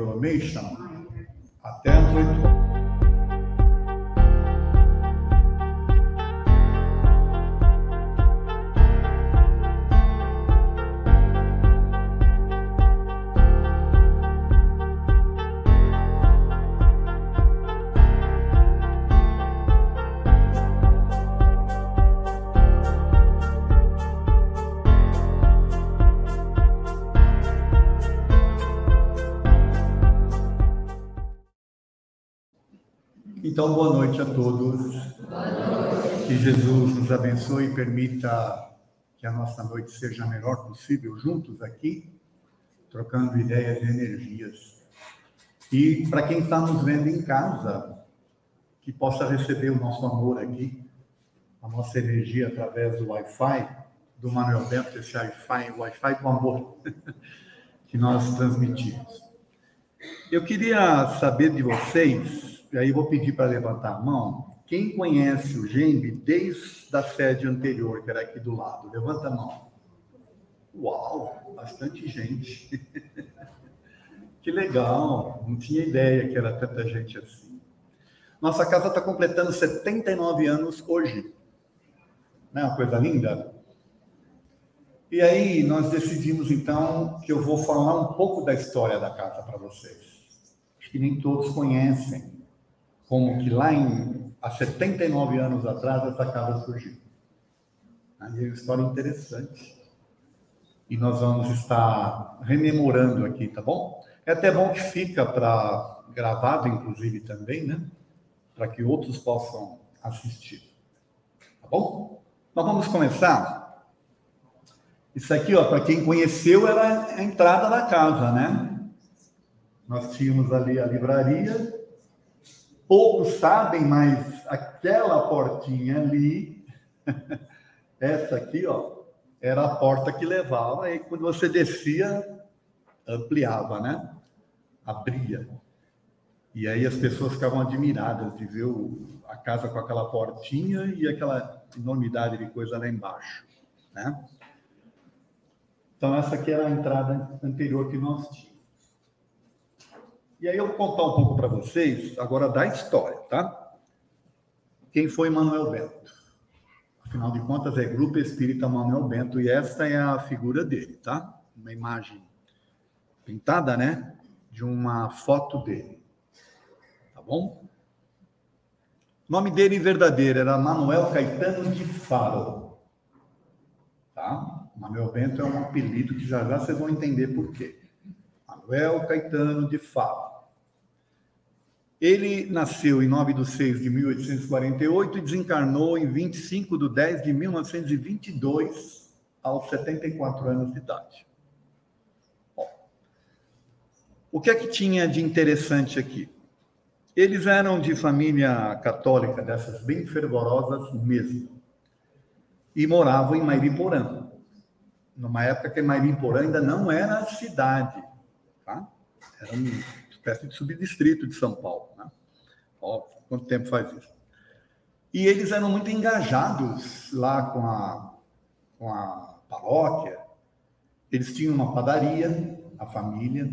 Embromation até as 8 horas. Abençoe e permita que a nossa noite seja a melhor possível juntos aqui, trocando ideias e energias. E para quem está nos vendo em casa, que possa receber o nosso amor aqui, a nossa energia através do Wi-Fi, do Manuel Bento, esse Wi-Fi, Wi-Fi do amor que nós transmitimos. Eu queria saber de vocês e aí vou pedir para levantar a mão. Quem conhece o GEMB desde a sede anterior, que era aqui do lado? Levanta a mão. Uau, bastante gente. que legal, não tinha ideia que era tanta gente assim. Nossa casa está completando 79 anos hoje. Não é uma coisa linda? E aí nós decidimos então que eu vou falar um pouco da história da casa para vocês. Acho que nem todos conhecem como que lá em, há 79 anos atrás essa casa surgiu. Aí é uma história interessante. E nós vamos estar rememorando aqui, tá bom? É até bom que fica para gravado, inclusive, também, né? Para que outros possam assistir. Tá bom? Nós vamos começar. Isso aqui, ó, para quem conheceu, era a entrada da casa, né? Nós tínhamos ali a livraria, Poucos sabem, mas aquela portinha ali, essa aqui, ó, era a porta que levava, e quando você descia, ampliava, né? Abria. E aí as pessoas ficavam admiradas de ver o, a casa com aquela portinha e aquela enormidade de coisa lá embaixo, né? Então essa aqui era a entrada anterior que nós tínhamos. E aí eu vou contar um pouco para vocês agora da história, tá? Quem foi Manuel Bento? Afinal de contas, é Grupo Espírita Manuel Bento e esta é a figura dele, tá? Uma imagem pintada, né? De uma foto dele. Tá bom? O nome dele verdadeiro era Manuel Caetano de Faro. Tá? Manuel Bento é um apelido que já já vocês vão entender por quê. Manuel Caetano de Faro. Ele nasceu em 9 de 6 de 1848 e desencarnou em 25 de 10 de 1922, aos 74 anos de idade. Bom, o que é que tinha de interessante aqui? Eles eram de família católica, dessas bem fervorosas mesmo, e moravam em Mairiporã, numa época que Mairiporã ainda não era cidade, tá? Era um espécie de subdistrito de São Paulo. Né? Ó, quanto tempo faz isso? E eles eram muito engajados lá com a, com a paróquia. Eles tinham uma padaria, a família,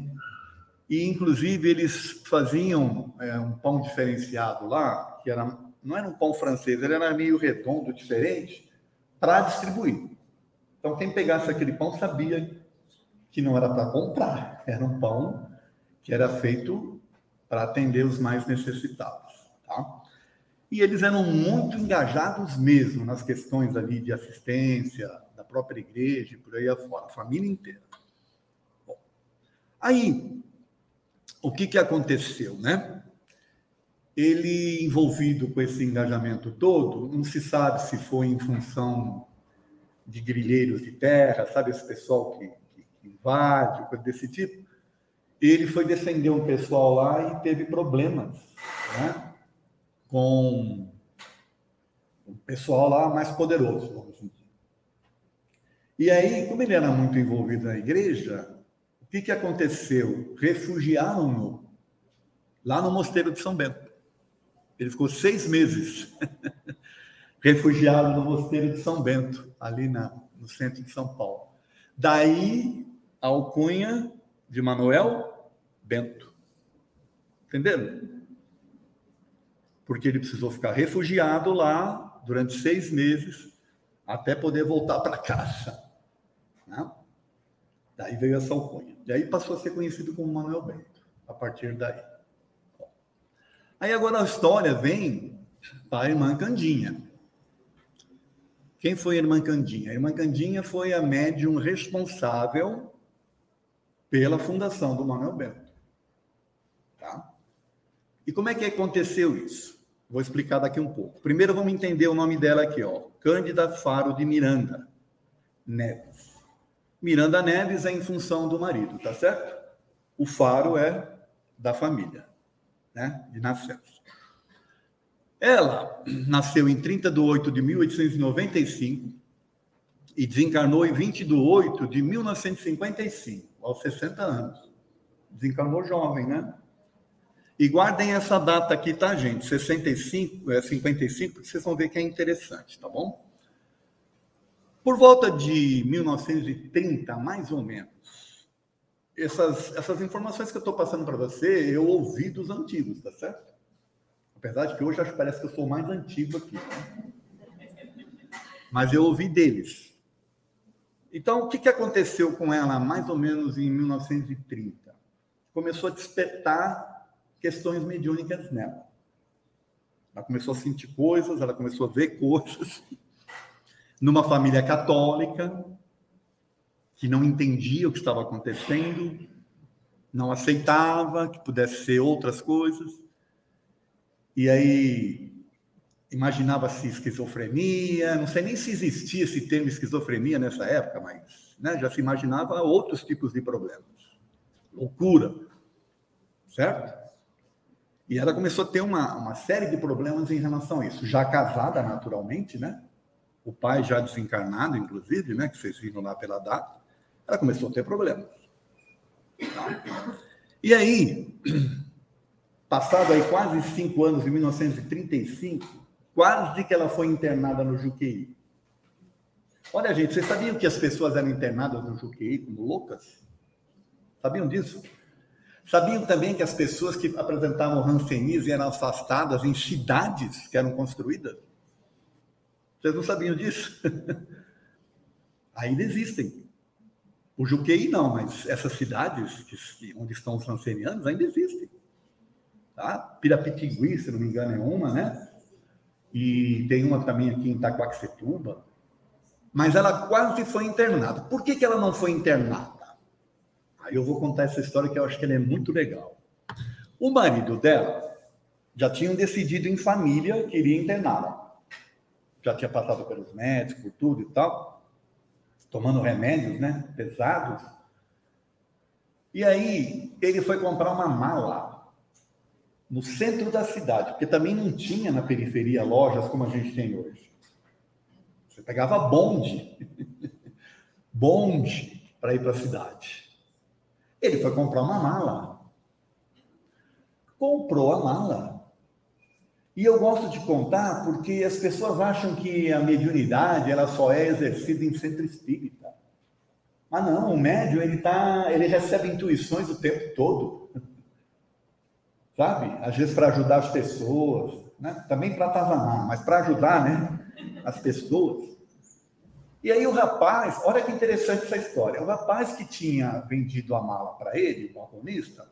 e inclusive eles faziam é, um pão diferenciado lá, que era, não era um pão francês, ele era meio redondo, diferente, para distribuir. Então quem pegasse aquele pão sabia que não era para comprar, era um pão que era feito para atender os mais necessitados. Tá? E eles eram muito engajados mesmo nas questões ali de assistência, da própria igreja e por aí afora, a família inteira. Bom, aí, o que, que aconteceu, né? Ele, envolvido com esse engajamento todo, não se sabe se foi em função de grilheiros de terra, sabe esse pessoal que, que, invade, coisa desse tipo, ele foi defender um pessoal lá e teve problemas né, com o pessoal lá mais poderoso, vamos dizer. E aí, como ele era muito envolvido na igreja, o que, que aconteceu? Refugiaram-no lá no Mosteiro de São Bento. Ele ficou seis meses refugiado no Mosteiro de São Bento, ali na, no centro de São Paulo. Daí, a alcunha de Manuel Bento. Entenderam? Porque ele precisou ficar refugiado lá durante seis meses até poder voltar para casa. Né? Daí veio essa alcunha. E aí passou a ser conhecido como Manuel Bento, a partir daí. Aí agora a história vem para a irmã Candinha. Quem foi a irmã Candinha? A irmã Candinha foi a médium responsável pela fundação do Manuel Bento. Tá? E como é que aconteceu isso? Vou explicar daqui um pouco. Primeiro vamos entender o nome dela aqui, ó. Cândida Faro de Miranda Neves. Miranda Neves é em função do marido, tá certo? O Faro é da família, né? De nascença. Ela nasceu em 30 de 8 de 1895 e desencarnou em 20 de 8 de 1955, aos 60 anos. Desencarnou jovem, né? E guardem essa data aqui, tá, gente? 65, é 55, porque vocês vão ver que é interessante, tá bom? Por volta de 1930, mais ou menos, essas, essas informações que eu estou passando para você, eu ouvi dos antigos, tá certo? Apesar de que hoje acho que parece que eu sou mais antigo aqui. Mas eu ouvi deles. Então, o que, que aconteceu com ela mais ou menos em 1930? Começou a despertar questões mediúnicas nela. Ela começou a sentir coisas, ela começou a ver coisas. Numa família católica, que não entendia o que estava acontecendo, não aceitava que pudesse ser outras coisas. E aí imaginava-se esquizofrenia, não sei nem se existia esse termo esquizofrenia nessa época, mas né, já se imaginava outros tipos de problemas. Loucura, certo? E ela começou a ter uma, uma série de problemas em relação a isso. Já casada, naturalmente, né? O pai já desencarnado, inclusive, né? Que vocês viram lá pela data. Ela começou a ter problemas. E aí, Passado aí quase cinco anos, em 1935, quase que ela foi internada no Juqueí. Olha, gente, vocês sabiam que as pessoas eram internadas no Juqueí como loucas? Sabiam disso? Sabiam também que as pessoas que apresentavam rancenismo eram afastadas em cidades que eram construídas? Vocês não sabiam disso? Ainda existem. O Juqueí não, mas essas cidades onde estão os rancenianos ainda existem tá? Pirapitingui, se não me engano, é uma, né? E tem uma também aqui em Itaquaquecetuba. Mas ela quase foi internada. Por que, que ela não foi internada? Aí eu vou contar essa história que eu acho que ela é muito legal. O marido dela já tinham decidido em família que iria interná-la. Já tinha passado pelos médicos, por tudo e tal, tomando remédios, né, pesados. E aí ele foi comprar uma mala no centro da cidade, porque também não tinha na periferia lojas como a gente tem hoje. Você pegava bonde, bonde para ir para a cidade. Ele foi comprar uma mala. Comprou a mala. E eu gosto de contar porque as pessoas acham que a mediunidade ela só é exercida em centro espírita. Mas não, o médium ele tá, ele recebe intuições o tempo todo sabe? Às vezes para ajudar as pessoas, né? também para atazanar, mas para ajudar né? as pessoas. E aí o rapaz, olha que interessante essa história, o rapaz que tinha vendido a mala para ele, o balconista,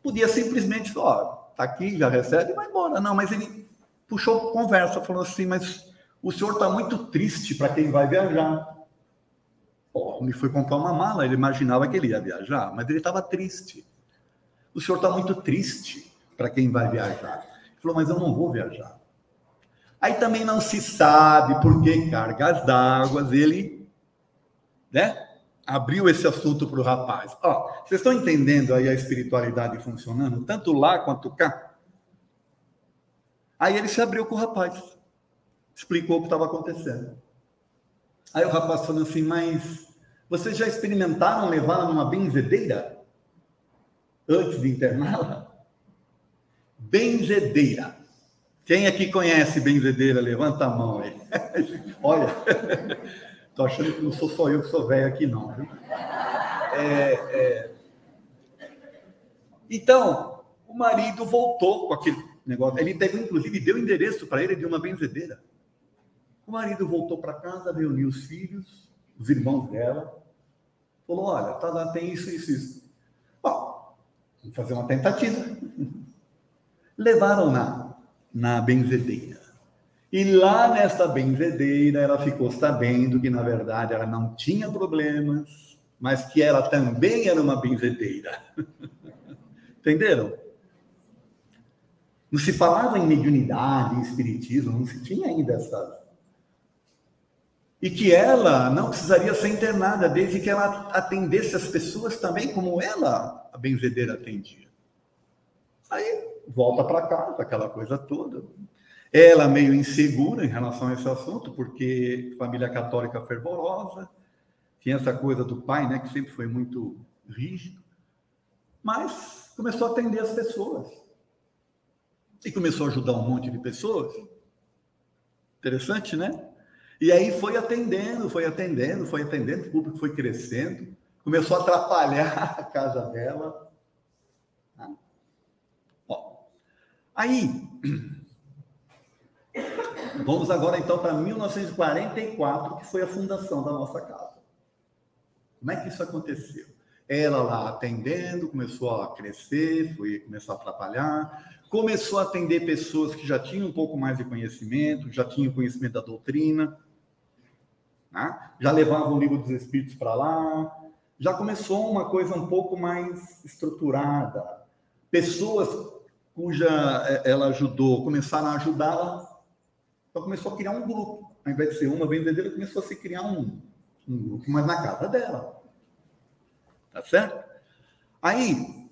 podia simplesmente falar, ó, tá aqui, já recebe, vai embora. Não, mas ele puxou conversa, falou assim, mas o senhor está muito triste para quem vai viajar. O homem foi comprar uma mala, ele imaginava que ele ia viajar, mas ele estava triste o senhor está muito triste para quem vai viajar. Ele falou, mas eu não vou viajar. Aí também não se sabe por que cargas d'água ele, né? Abriu esse assunto para o rapaz. Ó, vocês estão entendendo aí a espiritualidade funcionando, tanto lá quanto cá? Aí ele se abriu com o rapaz, explicou o que estava acontecendo. Aí o rapaz falou assim, mas vocês já experimentaram levá-la numa benzedeira? Antes de interná-la? Benzedeira. Quem aqui conhece benzedeira? Levanta a mão aí. Olha, estou achando que não sou só eu que sou velho aqui, não. Viu? É, é... Então, o marido voltou com aquele negócio. Ele teve, inclusive, deu endereço para ele de uma benzedeira. O marido voltou para casa, reuniu os filhos, os irmãos dela, falou: Olha, tá lá, tem isso, isso, isso. Fazer uma tentativa. Levaram na, benzedeira. E lá nesta benzedeira, ela ficou sabendo que, na verdade, ela não tinha problemas, mas que ela também era uma benzedeira. Entenderam? Não se falava em mediunidade, em espiritismo, não se tinha ainda essa. E que ela não precisaria ser internada, desde que ela atendesse as pessoas também como ela, a benzedeira, atendia. Aí volta para casa, aquela coisa toda. Ela meio insegura em relação a esse assunto, porque família católica fervorosa, tinha essa coisa do pai, né, que sempre foi muito rígido, mas começou a atender as pessoas e começou a ajudar um monte de pessoas. Interessante, né? E aí foi atendendo, foi atendendo, foi atendendo, o público foi crescendo, começou a atrapalhar a casa dela. Bom, aí, vamos agora então para 1944, que foi a fundação da nossa casa. Como é que isso aconteceu? Ela lá atendendo, começou a crescer, foi, começou a atrapalhar, começou a atender pessoas que já tinham um pouco mais de conhecimento, já tinham conhecimento da doutrina, né? já levavam o livro dos Espíritos para lá, já começou uma coisa um pouco mais estruturada. Pessoas cuja é, ela ajudou começaram a ajudá-la, então começou a criar um grupo. Ao invés de ser uma vendedeira, começou a se criar um, um grupo, mas na casa dela. Tá certo? Aí,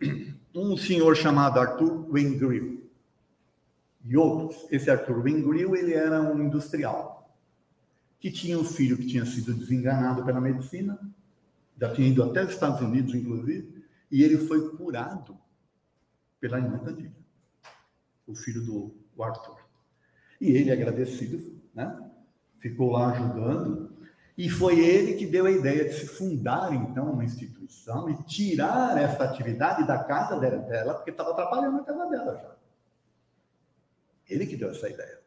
um senhor chamado Arthur Wingrill e outros. Esse Arthur Wingrill, ele era um industrial que tinha um filho que tinha sido desenganado pela medicina, já tinha ido até os Estados Unidos, inclusive, e ele foi curado pela irmã Candida, o filho do Arthur. E ele, agradecido, né, ficou lá ajudando, e foi ele que deu a ideia de se fundar, então, uma instituição e tirar essa atividade da casa dela, porque estava atrapalhando a casa dela já. Ele que deu essa ideia.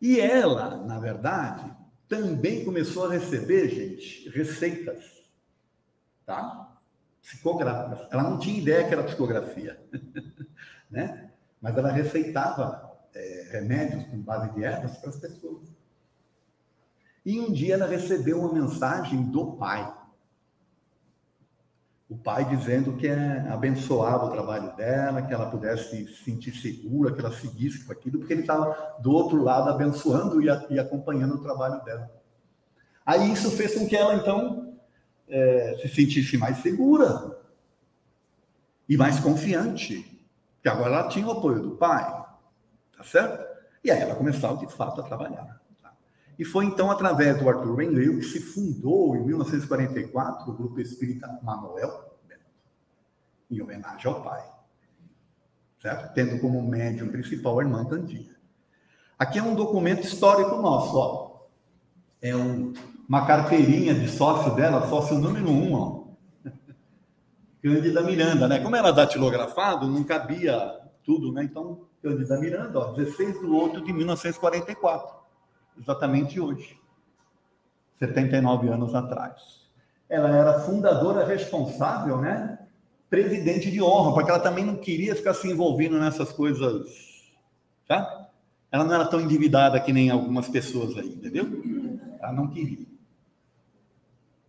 E ela, na verdade, também começou a receber, gente, receitas, tá? Psicográficas. Ela não tinha ideia que era psicografia, né? Mas ela receitava é, remédios com base de ervas para as pessoas. E um dia ela recebeu uma mensagem do pai. O pai dizendo que é, abençoava o trabalho dela, que ela pudesse se sentir segura, que ela seguisse com aquilo, porque ele estava do outro lado abençoando e, acompanhando o trabalho dela. Aí isso fez com que ela, então, é, se sentisse mais segura e mais confiante, que agora ela tinha o apoio do pai, tá certo? E aí ela começava, de fato, a trabalhar. E foi então através do Arthur Wendell que se fundou em 1944 o Grupo Espírita Manuel Bento, em homenagem ao pai, certo? Tendo como médium principal a irmã Candinha. Aqui é um documento histórico nosso, ó. É um, uma carteirinha de sócio dela, sócio número um, ó. Cândida Miranda, né? Como era datilografado, não cabia tudo, né? Então, Cândida Miranda, ó, 16 de 8 de 1944 exatamente hoje, 79 anos atrás. Ela era fundadora responsável, né? Presidente de honra, porque ela também não queria ficar se envolvendo nessas coisas, tá? Ela não era tão endividada que nem algumas pessoas aí, entendeu? Ela não queria.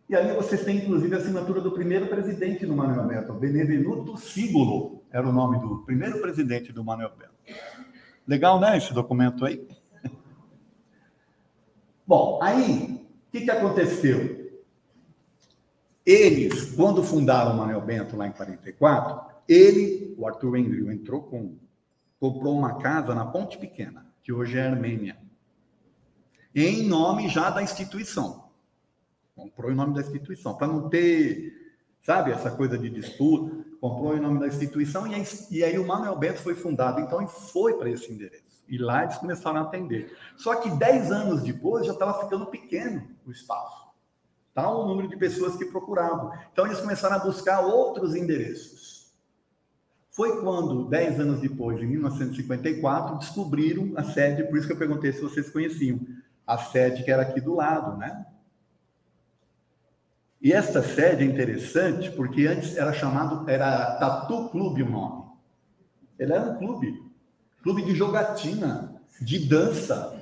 E aí vocês têm, inclusive, a assinatura do primeiro presidente do Manuel Bento, Benevenuto Sigolo, era o nome do primeiro presidente do Manuel Bento. Legal, né, esse documento aí? Bom, aí, o que, que aconteceu? Eles, quando fundaram o Manuel Bento lá em 44, ele, o Arthur Engril, entrou com, comprou uma casa na Ponte Pequena, que hoje é Armênia, em nome já da instituição. Comprou em nome da instituição, para não ter, sabe, essa coisa de disputa. Comprou em nome da instituição e aí, e aí o Manuel Bento foi fundado, então, e foi para esse endereço. E lá eles começaram a atender. Só que 10 anos depois já estava ficando pequeno o espaço. Tá? O número de pessoas que procuravam. Então eles começaram a buscar outros endereços. foi quando, dez anos depois, em 1954, descobriram a sede, por isso que eu perguntei se vocês conheciam, a sede que era aqui do lado, né? E esta sede é interessante porque antes era chamado, era Tatu Clube o nome. Ele era um clube, clube de jogatina, de dança.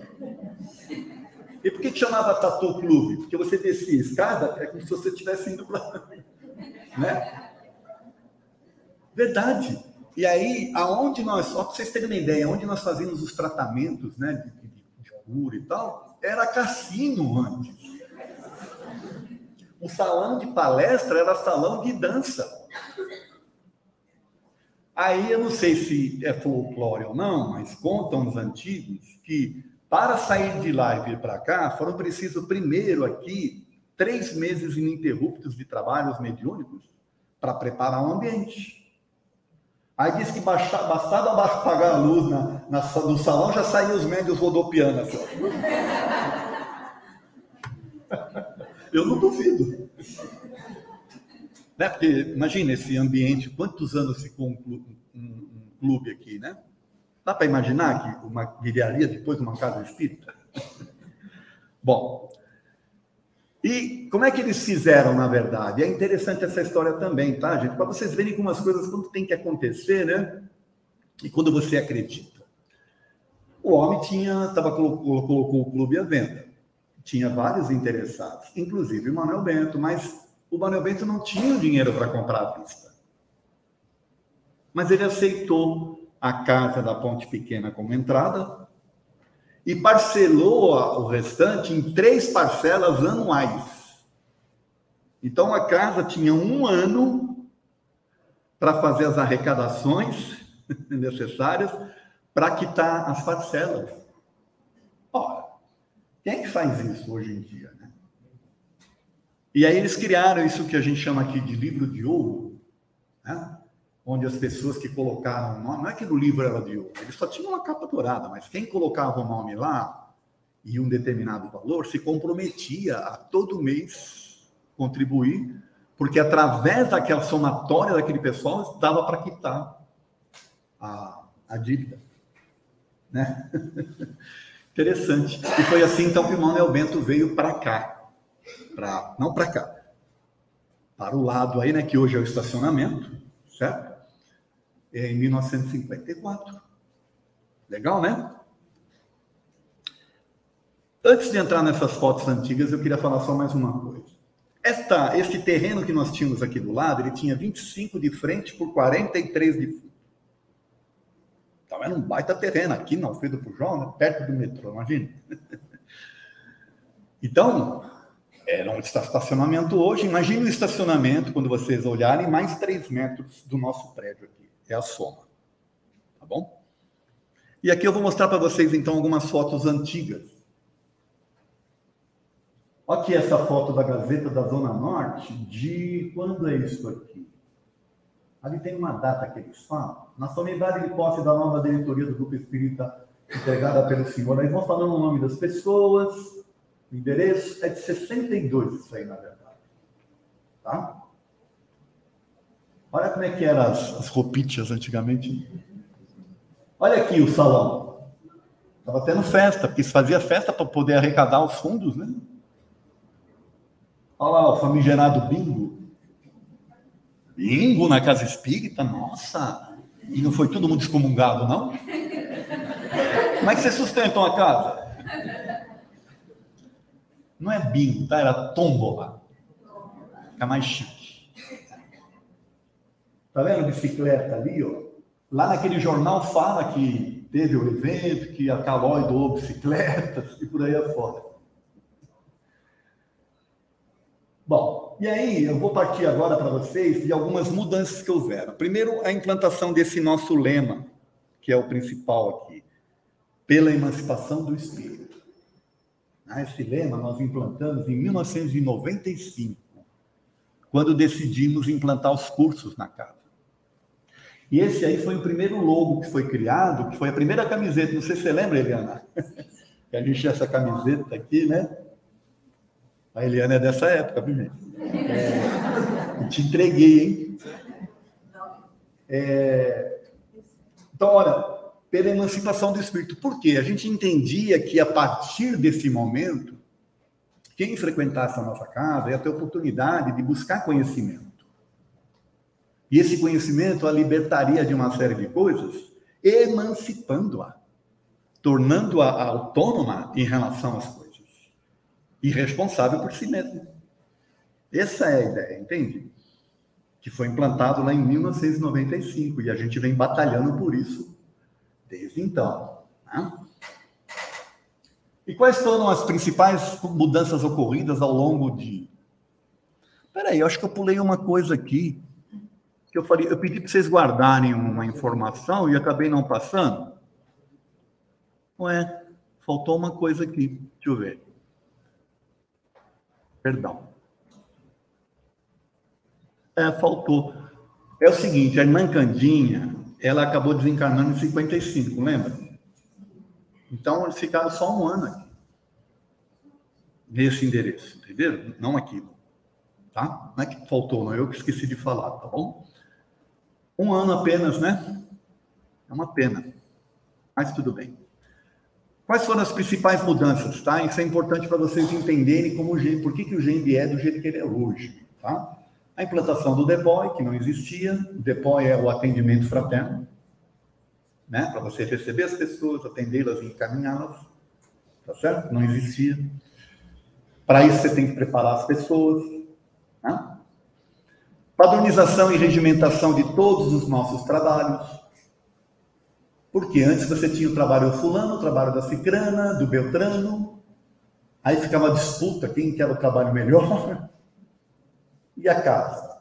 E por que, chamava Tatu Clube? Porque você descia a escada, é como se você estivesse indo para. Né? Verdade. E aí, aonde nós, só para vocês terem uma ideia, onde nós fazíamos os tratamentos né, de, de, de cura e tal, era cassino antes. O salão de palestra era salão de dança. Aí eu não sei se é folclore ou não, mas contam os antigos que para sair de lá e vir para cá foram precisos primeiro aqui três meses ininterruptos de trabalhos mediúnicos para preparar o ambiente. Aí diz que bastava apagar a luz na, na, no salão, já saíam os médios rodopiando assim. Eu não duvido. Né? Porque imagina esse ambiente, quantos anos ficou um clube, um, um clube aqui, né? Dá para imaginar que uma viraria depois uma casa espírita? Bom, e como é que eles fizeram, na verdade? É interessante essa história também, tá, gente? Para vocês verem como as coisas quando tem que acontecer, né? E quando você acredita. O homem tinha, tava, colocou, colocou o clube à venda. Tinha vários interessados, inclusive o Manuel Bento, mas o Manuel Bento não tinha dinheiro para comprar à vista. Mas ele aceitou a casa da Ponte Pequena como entrada, e parcelou o restante em três parcelas anuais. Então a casa tinha um ano para fazer as arrecadações necessárias para quitar as parcelas. Ora, quem faz isso hoje em dia? E aí eles criaram isso que a gente chama aqui de livro de ouro, né? onde as pessoas que colocaram o nome, não é que no livro era de ouro, ele só tinha uma capa dourada, mas quem colocava o nome lá e um determinado valor se comprometia a todo mês contribuir, porque através daquela somatória daquele pessoal dava para quitar a, a dívida. Né? Interessante. E foi assim então que o Manuel Bento veio para cá. Pra, não para cá. Para o lado aí, né, que hoje é o estacionamento, certo? em 1954. Legal, né? Antes de entrar nessas fotos antigas, eu queria falar só mais uma coisa. Esta, este terreno que nós tínhamos aqui do lado, ele tinha 25 de frente por 43 de fundo. Então era um baita terreno aqui na Alfredo Pujol, né? perto do metrô, imagina. Então, era um estacionamento hoje. Imagine o estacionamento, quando vocês olharem, mais 3 metros do nosso prédio aqui é a soma. Tá bom? E aqui eu vou mostrar para vocês então algumas fotos antigas. Aqui essa foto da Gazeta da Zona Norte de quando é isso aqui? Ali tem uma data que eles falam. Na solenidade de posse da nova diretoria do Grupo Espírita entregada pelo senhor. Aí vão falando o nome das pessoas, o endereço. É de 62 isso aí, na verdade. Tá? Olha como é que eram as, as antigamente. Olha aqui o salão. Estava tendo festa, porque se fazia festa para poder arrecadar os fundos, né? Olha lá, o famigerado bingo. Bingo na casa espírita, nossa! E não foi todo mundo excomungado, não? Como é que vocês sustentam a casa? Não é bingo, tá? Era tombola. Fica mais chique. Tá vendo a bicicleta ali, ó? Lá naquele jornal fala que teve o evento, que a Calói doou bicicletas e por aí afora. Bom, e aí eu vou partir agora para vocês de algumas mudanças que houveram. Primeiro, a implantação desse nosso lema, que é o principal aqui, pela emancipação do espírito. Ah, esse lema nós implantamos em 1995, quando decidimos implantar os cursos na casa. E esse aí foi o primeiro logo que foi criado, que foi a primeira camiseta. Não sei se você lembra, Eliana. que a gente tinha essa camiseta aqui, né? A Eliana é dessa época, viu, gente? É, te entreguei, hein? É... Então, olha, pela emancipação do espírito. Por quê? A gente entendia que a partir desse momento, quem frequentasse a nossa casa ia ter oportunidade de buscar conhecimento. E esse conhecimento a libertaria de uma série de coisas, emancipando-a, tornando-a autônoma em relação às coisas e responsável por si mesma. Essa é a ideia, entende? Que foi implantado lá em 1995 e a gente vem batalhando por isso desde então. Né? E quais foram as principais mudanças ocorridas ao longo de. Peraí, eu acho que eu pulei uma coisa aqui que eu falei, eu pedi para vocês guardarem uma informação e acabei não passando. Ué, faltou uma coisa aqui. Deixa eu ver. Perdão. É, faltou. É o seguinte, a irmã Candinha, ela acabou desencarnando em 55, lembra? Então, eles ficaram só um ano aqui. Nesse endereço, entenderam? Não aqui. Tá? Não é que faltou, não. Eu que esqueci de falar, tá bom? Um ano apenas, né? É uma pena. Mas tudo bem. Quais foram as principais mudanças, tá? Isso é importante para vocês entenderem como o por que, que o GMB é do jeito que ele é hoje, tá? A implantação do DEPOI, que não existia. O DEPOI é o atendimento fraterno, né? Para você receber as pessoas, atendê-las e encaminhá-las, tá certo? Não existia. Para isso você tem que preparar as pessoas, né? Padronização e regimentação de todos os nossos trabalhos. Porque antes você tinha o trabalho do fulano, o trabalho da cicrana, do beltrano. Aí ficava uma disputa, quem quer o trabalho melhor. E a casa?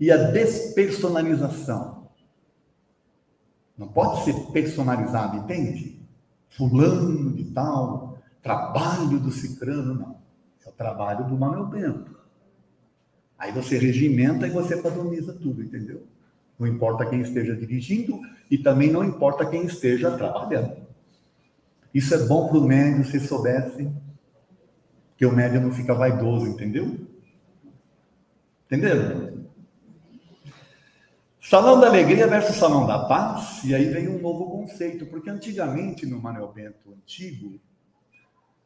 E a despersonalização. Não pode ser personalizado, entende? Fulano de tal, trabalho do cicrano, não. É o trabalho do Manuel Bento. Aí você regimenta e você padroniza tudo, entendeu? Não importa quem esteja dirigindo e também não importa quem esteja trabalhando. Isso é bom para o médium se soubesse que o médium não fica vaidoso, entendeu? Entenderam? Salão da Alegria versus Salão da Paz, e aí vem um novo conceito, porque antigamente no Manuel Bento antigo,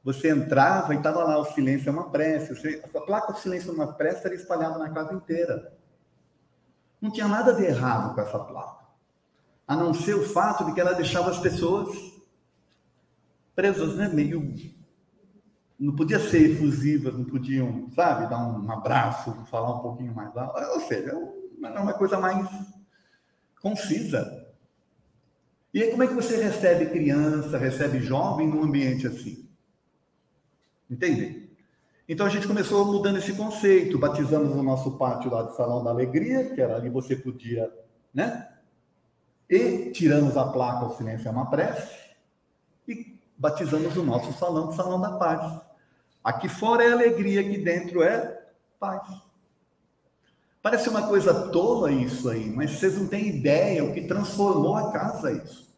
você entrava e estava lá, o silêncio é uma prece. A placa do silêncio é uma prece era espalhada na casa inteira. Não tinha nada de errado com essa placa. A não ser o fato de que ela deixava as pessoas presas, né? Meio. Não podia ser efusivas, não podiam, sabe, dar um abraço, falar um pouquinho mais. Ou seja, era uma coisa mais concisa. E aí, como é que você recebe criança, recebe jovem num ambiente assim? Entendem? Então a gente começou mudando esse conceito, batizamos o nosso pátio lá de Salão da Alegria, que era ali você podia, né? E tiramos a placa O Silêncio é uma Prece e batizamos o nosso salão de Salão da Paz. Aqui fora é alegria, aqui dentro é paz. Parece uma coisa tola isso aí, mas vocês não têm ideia o que transformou a casa isso.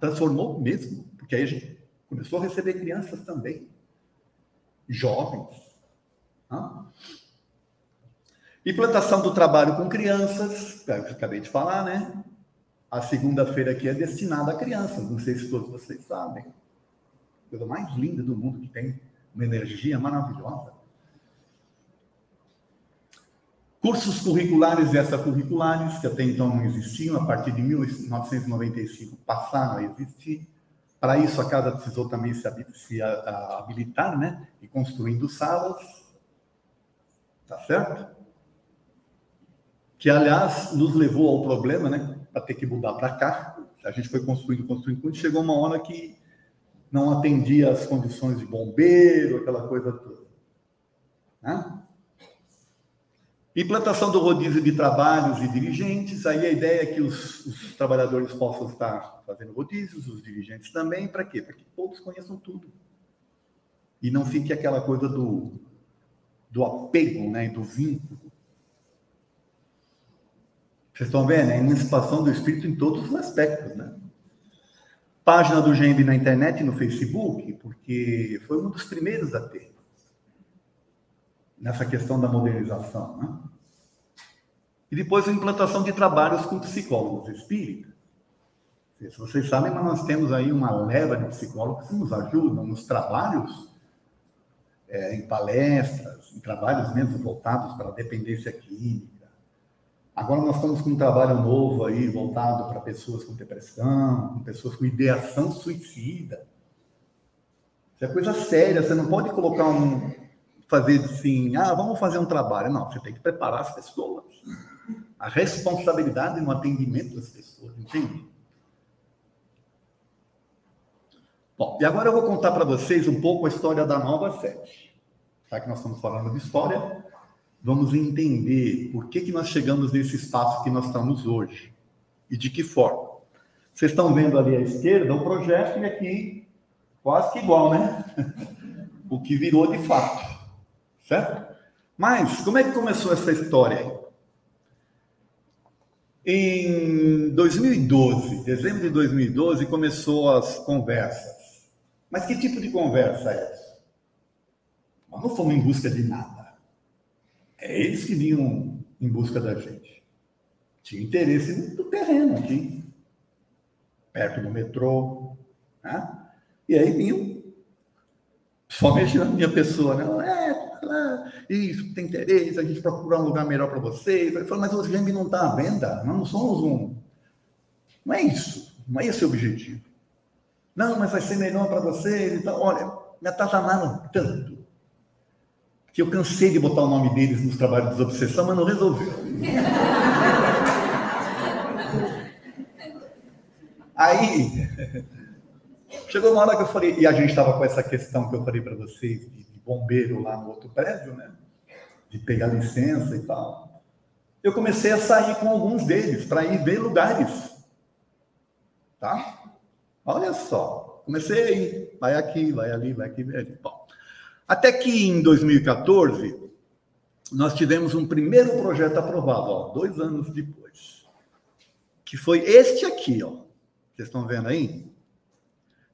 Transformou mesmo, porque aí a gente Começou a receber crianças também, jovens. Implantação do trabalho com crianças, é acabei de falar, né? A segunda-feira aqui é destinada a crianças, não sei se todos vocês sabem. Coisa mais linda do mundo que tem, uma energia maravilhosa. Cursos curriculares e extracurriculares, que até então não existiam, a partir de 1995 passaram a existir. Para isso, a casa precisou também se, habilitar, né? E construindo salas. Tá certo? Que, aliás, nos levou ao problema, né? Para ter que mudar para cá. A gente foi construindo, construindo, construindo. Chegou uma hora que não atendia as condições de bombeiro, aquela coisa toda. Né? Implantação do rodízio de trabalhos e dirigentes. Aí a ideia é que os, os trabalhadores possam estar fazendo rodízios, os dirigentes também. Para quê? Para que todos conheçam tudo. E não fique aquela coisa do, do apego, né, do vínculo. Vocês estão vendo? A emancipação do espírito em todos os aspectos, né? Página do GEMB na internet e no Facebook, porque foi um dos primeiros a ter nessa questão da modernização. Né? E depois a implantação de trabalhos com psicólogos espíritas. Se vocês sabem, mas nós temos aí uma leva de psicólogos que nos ajudam nos trabalhos, é, em palestras, em trabalhos mesmo voltados para a dependência química. Agora nós estamos com um trabalho novo aí, voltado para pessoas com depressão, com pessoas com ideação suicida. Isso é coisa séria, você não pode colocar um. fazer assim, ah, vamos fazer um trabalho. Não, você tem que preparar as pessoas. A responsabilidade no atendimento das pessoas, entende? Bom, e agora eu vou contar para vocês um pouco a história da Nova Sete. Já que nós estamos falando de história, vamos entender por que, que nós chegamos nesse espaço que nós estamos hoje e de que forma. Vocês estão vendo ali à esquerda o projeto e aqui quase que igual, né? o que virou de fato, certo? Mas como é que começou essa história? Em 2012, dezembro de 2012, começou as conversas mas que tipo de conversa é essa? Nós não fomos em busca de nada. É eles que vinham em busca da gente. Tinha interesse no terreno aqui, perto do metrô. Né? E aí vinham, somente na minha pessoa, né? É, isso, tem interesse, a gente procura um lugar melhor para vocês. Eu falei, mas o Gembe não está à venda, nós não somos um. Não é isso, não é esse o objetivo. Não, mas vai ser melhor para vocês. Então, olha, me atazanaram tanto que eu cansei de botar o nome deles nos trabalhos de desobsessão, mas não resolveu. Aí, chegou uma hora que eu falei, e a gente estava com essa questão que eu falei para vocês, de, bombeiro lá no outro prédio, né? De pegar licença e tal. Eu comecei a sair com alguns deles para ir ver lugares. Tá? Olha só, comecei aí, vai aqui, vai ali, vai aqui, vai ali. Bom, até que em 2014, nós tivemos um primeiro projeto aprovado, ó, dois anos depois, que foi este aqui, ó. Vocês estão vendo aí?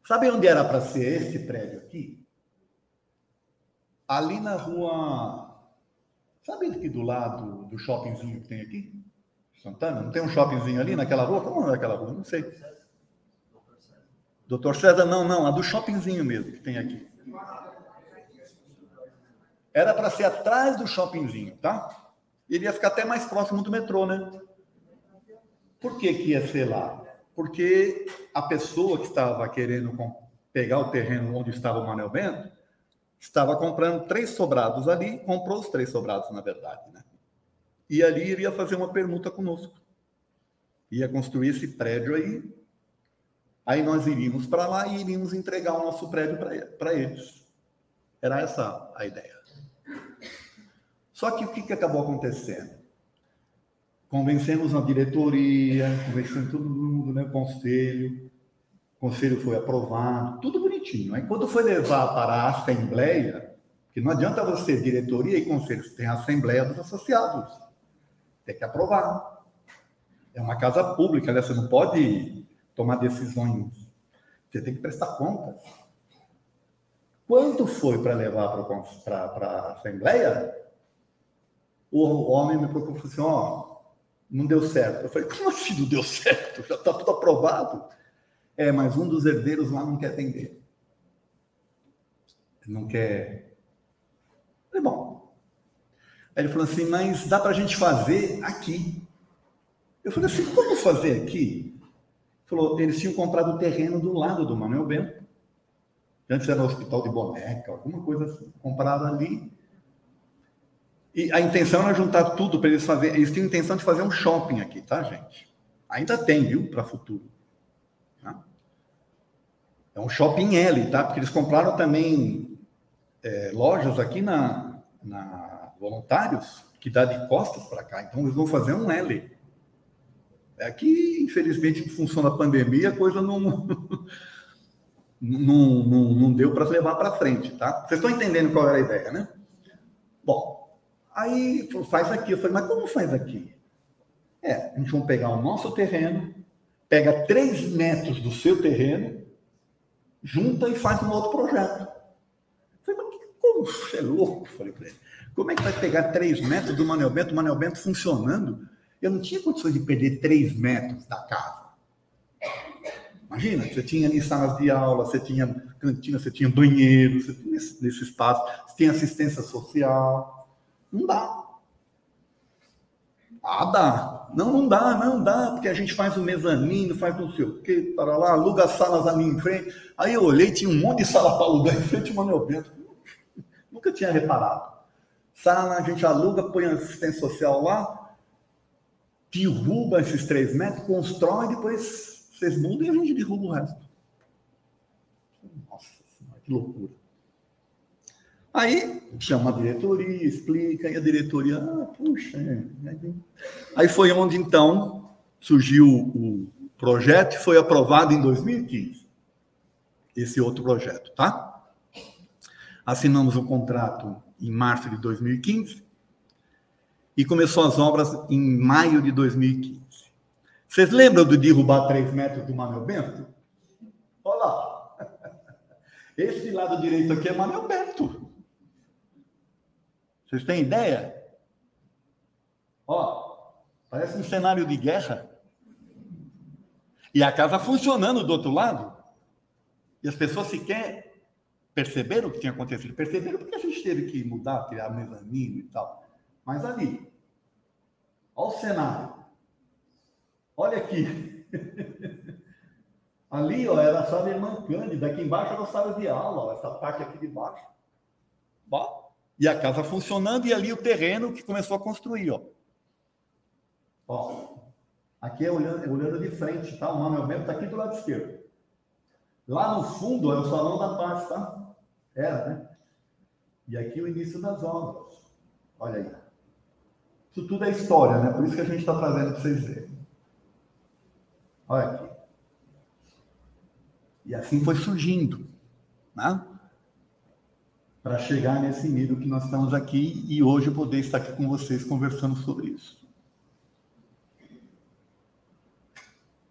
Sabe onde era para ser este prédio aqui? Ali na rua. Sabe aqui do lado do shoppingzinho que tem aqui? Santana? Não tem um shoppingzinho ali naquela rua? Como é aquela rua? Não sei. Doutor César, não, não, a do shoppingzinho mesmo que tem aqui. Era para ser atrás do shoppingzinho, tá? Ele ia ficar até mais próximo do metrô, né? Por que, que ia ser lá? Porque a pessoa que estava querendo pegar o terreno onde estava o Manuel Bento estava comprando três sobrados ali, comprou os três sobrados, na verdade, né? E ali iria fazer uma permuta conosco. Ia construir esse prédio aí Aí nós iríamos para lá e iríamos entregar o nosso prédio para eles. Era essa a ideia. Só que o que, que acabou acontecendo? Convencemos a diretoria, convencemos todo mundo, né? O conselho. O conselho foi aprovado, tudo bonitinho. Aí quando foi levar para a assembleia, que não adianta você, diretoria e conselho, você tem a assembleia dos associados. Tem que aprovar. É uma casa pública, né? Você não pode tomar decisões. Você tem que prestar contas. Quando foi para levar para a Assembleia, o homem me procurou e falou assim: ó, oh, não deu certo. Eu falei: como assim não deu certo? Já está tudo aprovado. É, mas um dos herdeiros lá não quer atender. Não quer. Falei, bom. Aí ele falou assim: mas dá para a gente fazer aqui. Eu falei assim: como fazer aqui? Falou, eles tinham comprado o terreno do lado do Manuel Bento. Antes era um hospital de boneca, alguma coisa assim. Compraram ali. E a intenção era juntar tudo para eles fazerem. Eles tinham intenção de fazer um shopping aqui, tá, gente? Ainda tem, viu, para futuro. Tá? É um shopping L, tá? Porque eles compraram também é, lojas aqui na, na Voluntários, que dá de costas para cá. Então eles vão fazer um L. É que, infelizmente, em função da pandemia, a coisa não, não, não, não deu para levar para frente, tá? Vocês estão entendendo qual era a ideia, né? Bom, aí faz aqui. Eu falei, mas como faz aqui? É, a gente vai pegar o nosso terreno, pega três metros do seu terreno, junta e faz um outro projeto. Eu falei, mas como você é louco? Falei para ele. Como é que vai pegar três metros do Manel Bento, o Manel Bento funcionando? Eu não tinha condições de perder três metros da casa. Imagina, você tinha ali salas de aula, você tinha cantina, você tinha banheiro, você tinha nesse espaço, você tinha assistência social. Não dá. Ah, dá. Não, não dá, não dá, porque a gente faz o mezanino, faz não sei o quê, para lá, aluga salas ali em frente. Aí eu olhei, tinha um monte de sala para alugar em frente ao Manuel Bento. Nunca tinha reparado. Sala, a gente aluga, põe assistência social lá, derruba esses três metros, constrói, depois vocês mudam e a gente derruba o resto. Nossa Senhora, que loucura. Aí chama a diretoria, explica, e a diretoria, ah, puxa. É. Aí foi onde então surgiu o projeto e foi aprovado em 2015. Esse outro projeto, tá? Assinamos o contrato em março de 2015 e começou as obras em maio de 2015. Vocês lembram do derrubar 3 metros do Manuel Bento? Olha lá. Esse lado direito aqui é Manuel Bento. Vocês têm ideia? Ó, parece um cenário de guerra. E a casa funcionando do outro lado. E as pessoas sequer perceberam o que tinha acontecido. Perceberam porque a gente teve que mudar, criar mezanino e tal. Mas ali, olha o cenário. Olha aqui. ali, ó, era a sala Irmã Cândida. Aqui embaixo era a sala de aula, ó, essa parte aqui de baixo. Ó, e a casa funcionando, e ali o terreno que começou a construir, ó. Ó, aqui é olhando, é olhando de frente, tá? O Manuel Bento está aqui do lado esquerdo. Lá no fundo é o Salão da Paz, tá? Era, né? E aqui o início das obras. Olha aí. Isso tudo é história, né? Por isso que a gente está trazendo para vocês verem. Olha aqui. E assim foi surgindo, né? Para chegar nesse nível que nós estamos aqui e hoje poder estar aqui com vocês conversando sobre isso.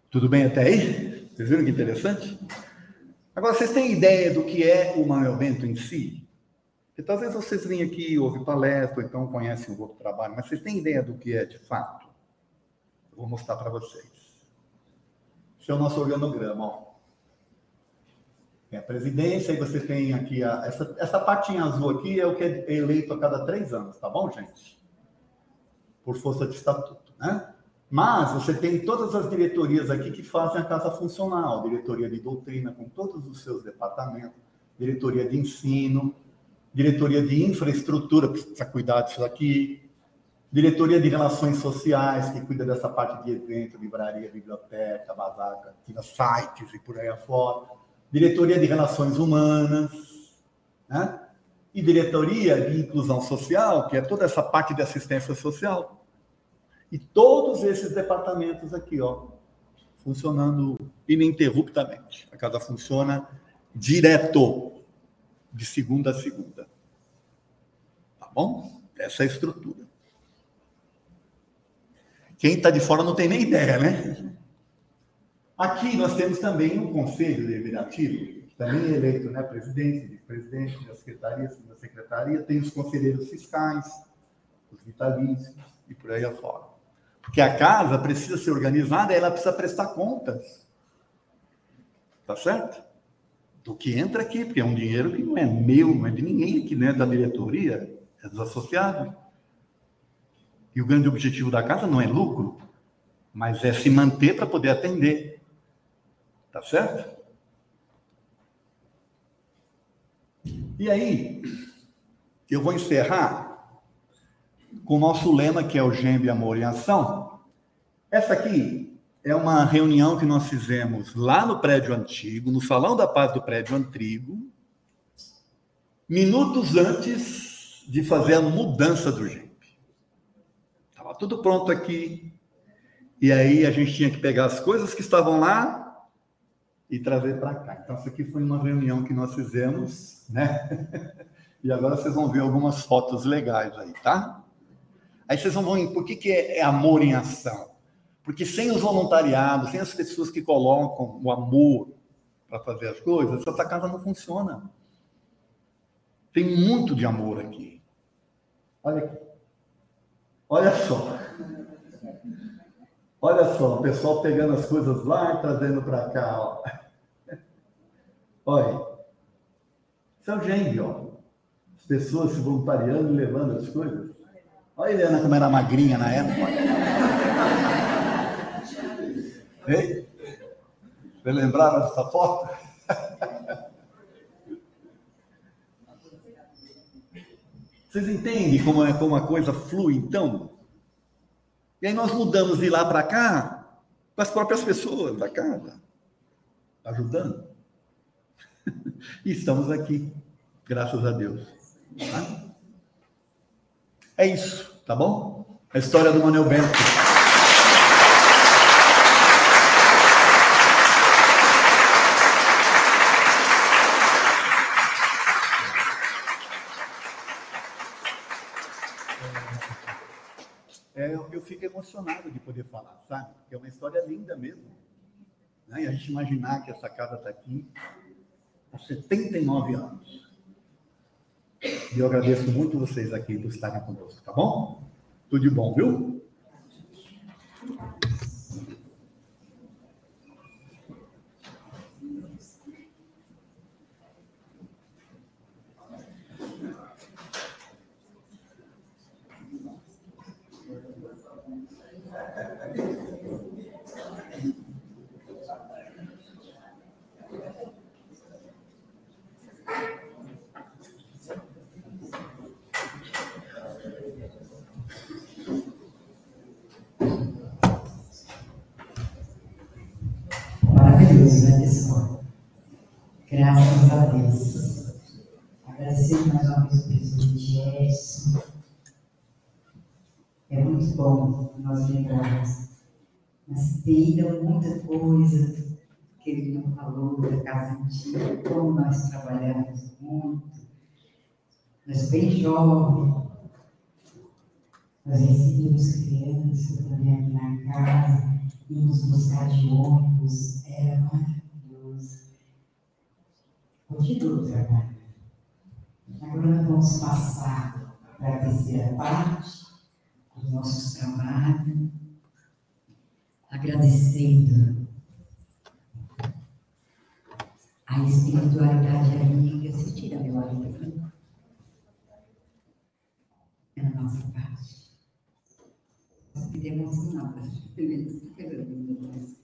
Tudo bem até aí? Vocês viram que interessante? Agora, vocês têm ideia do que é o Manuel em si? Porque talvez vocês venham aqui, ouvem palestra, ou então conhecem o outro trabalho, mas vocês têm ideia do que é de fato? Eu vou mostrar para vocês. Esse é o nosso organograma, ó. Tem a presidência, e você tem aqui a, essa, essa patinha azul aqui é o que é eleito a cada três anos, tá bom, gente? Por força de estatuto, né? Mas você tem todas as diretorias aqui que fazem a casa funcional, diretoria de doutrina com todos os seus departamentos, diretoria de ensino, diretoria de infraestrutura, precisa cuidar disso aqui, diretoria de relações sociais, que cuida dessa parte de evento, livraria, biblioteca, bazaca, tira sites e por aí afora diretoria de relações humanas, né? e diretoria de inclusão social, que é toda essa parte de assistência social. E todos esses departamentos aqui, ó, funcionando ininterruptamente. A casa funciona direto, de segunda a segunda. Tá bom? Essa é a estrutura. Quem está de fora não tem nem ideia, né? Aqui nós temos também um conselho deliberativo, também eleito né, presidente, vice-presidente da secretaria, da secretaria, tem os conselheiros fiscais, os vitalícios e por aí afora. Porque a casa precisa ser organizada, ela precisa prestar contas. Tá certo? Do que entra aqui, porque é um dinheiro que não é meu, não é de ninguém aqui, né? Da diretoria, é dos associados. E o grande objetivo da casa não é lucro, mas é se manter para poder atender. Tá certo? E aí, eu vou encerrar com o nosso lema, que é o Gêmeo, Amor e Ação. Essa aqui é uma reunião que nós fizemos lá no prédio antigo, no Salão da Paz do prédio antigo, minutos antes de fazer a mudança do GEMP. Estava tudo pronto aqui. E aí a gente tinha que pegar as coisas que estavam lá e trazer para cá. Então, isso aqui foi uma reunião que nós fizemos, né? E agora vocês vão ver algumas fotos legais aí, tá? Aí vocês vão ver por que, que é, é amor em ação. Porque sem os voluntariados, sem as pessoas que colocam o amor para fazer as coisas, essa casa não funciona. Tem muito de amor aqui. Olha aqui. Olha só. Olha só, o pessoal pegando as coisas lá e trazendo para cá. Ó. Olha, isso é o gênio, ó. As pessoas se voluntariando e levando as coisas. Olha a Helena como era magrinha na época. Ei? Você lembrava dessa foto? Vocês entendem como, é, como a coisa flui, então? E aí nós mudamos de lá para cá com as próprias pessoas da casa, ajudando. E estamos aqui, graças a Deus. Tá? É isso, tá bom? A história do Manuel Bento. É, eu fico emocionado de poder falar, sabe? Porque é uma história linda mesmo. Né? E a gente imaginar que essa casa está aqui há 79 anos. E eu agradeço muito vocês aqui por estarem conosco, tá bom? Tudo de bom, viu? Maravilhoso, né, pessoal? Graças a Deus. Presidente Edson. É muito bom nós lembrarmos. Mas tem ainda muita coisa que ele não falou da casa antiga, como nós trabalhamos muito. Nós bem jovens, nós recebíamos crianças também aqui na casa, íamos buscar de ônibus, era maravilhoso. Continua o trabalho. Agora vamos passar para a terceira parte dos nossos trabalhos, agradecendo a espiritualidade amiga. Se tira meu olho é a nossa parte. Nós pedimos nada, está esperando.